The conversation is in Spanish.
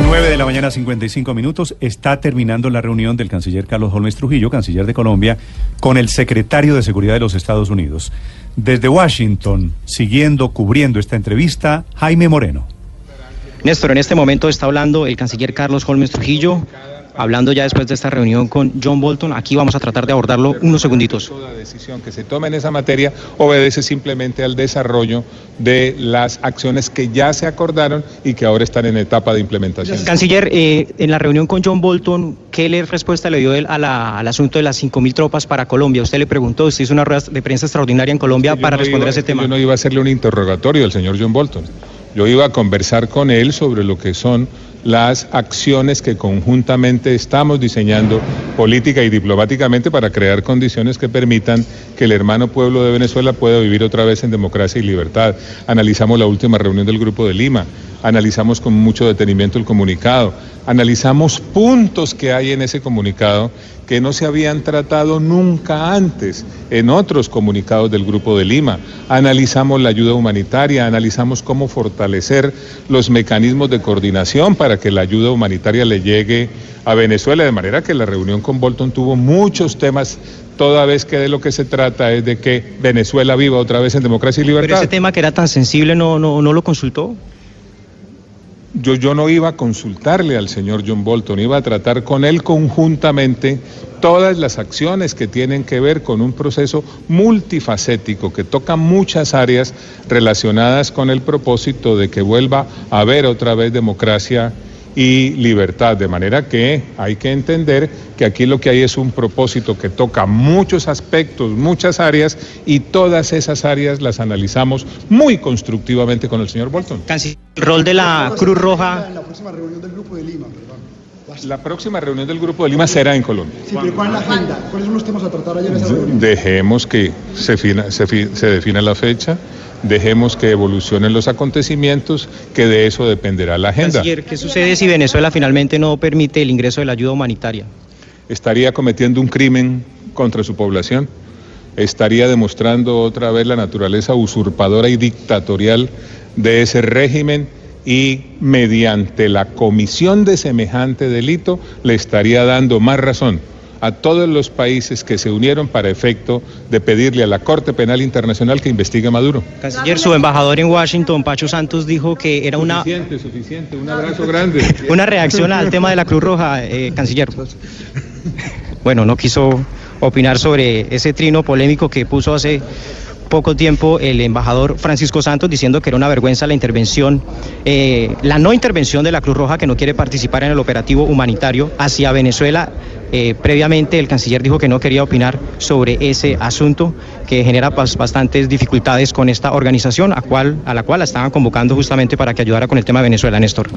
9 de la mañana, 55 minutos. Está terminando la reunión del canciller Carlos Holmes Trujillo, canciller de Colombia, con el secretario de Seguridad de los Estados Unidos. Desde Washington, siguiendo, cubriendo esta entrevista, Jaime Moreno. Néstor, en este momento está hablando el canciller Carlos Holmes Trujillo, hablando ya después de esta reunión con John Bolton. Aquí vamos a tratar de abordarlo unos segunditos. Toda decisión que se tome en esa materia obedece simplemente al desarrollo de las acciones que ya se acordaron y que ahora están en etapa de implementación. Canciller, eh, en la reunión con John Bolton, ¿qué le respuesta le dio él a la- al asunto de las 5.000 tropas para Colombia? Usted le preguntó, usted hizo una rueda de prensa extraordinaria en Colombia para no responder iba- a ese tema. Yo no iba a hacerle un interrogatorio al señor John Bolton. Yo iba a conversar con él sobre lo que son las acciones que conjuntamente estamos diseñando política y diplomáticamente para crear condiciones que permitan que el hermano pueblo de Venezuela pueda vivir otra vez en democracia y libertad. Analizamos la última reunión del Grupo de Lima, analizamos con mucho detenimiento el comunicado, analizamos puntos que hay en ese comunicado que no se habían tratado nunca antes en otros comunicados del Grupo de Lima. Analizamos la ayuda humanitaria, analizamos cómo fortalecer los mecanismos de coordinación para que la ayuda humanitaria le llegue a Venezuela, de manera que la reunión con Bolton tuvo muchos temas, toda vez que de lo que se trata es de que Venezuela viva otra vez en democracia y Pero libertad. ese tema que era tan sensible, ¿no, no, no lo consultó? Yo, yo no iba a consultarle al señor John Bolton, iba a tratar con él conjuntamente todas las acciones que tienen que ver con un proceso multifacético que toca muchas áreas relacionadas con el propósito de que vuelva a haber otra vez democracia y libertad. De manera que hay que entender que aquí lo que hay es un propósito que toca muchos aspectos, muchas áreas y todas esas áreas las analizamos muy constructivamente con el señor Bolton. Canciller, el rol de la Cruz Roja En la próxima reunión del Grupo de Lima, perdón. La próxima reunión del Grupo de Lima será en Colombia. Sí, pero ¿cuál es la agenda? ¿Cuáles son los temas a tratar ayer en esa reunión? Dejemos que se, fina- se fi- se defina la fecha, dejemos que evolucionen los acontecimientos, que de eso dependerá la agenda. Canciller, ¿qué sucede si Venezuela finalmente no permite el ingreso de la ayuda humanitaria? Estaría cometiendo un crimen contra su población, estaría demostrando otra vez la naturaleza usurpadora y dictatorial de ese régimen y mediante la comisión de semejante delito le estaría dando más razón a todos los países que se unieron para efecto de pedirle a la Corte Penal Internacional que investigue a Maduro. Canciller, su embajador en Washington, Pacho Santos, dijo que era una, Suficiente, suficiente, un abrazo grande. una reacción al tema de la Cruz Roja, eh, canciller. Bueno, no quiso opinar sobre ese trino polémico que puso hace poco tiempo el embajador Francisco Santos diciendo que era una vergüenza la intervención, eh, la no intervención de la Cruz Roja que no quiere participar en el operativo humanitario hacia Venezuela. Eh, previamente el canciller dijo que no quería opinar sobre ese asunto que genera bas- bastantes dificultades con esta organización a, a la cual la estaban convocando justamente para que ayudara con el tema de Venezuela, Néstor.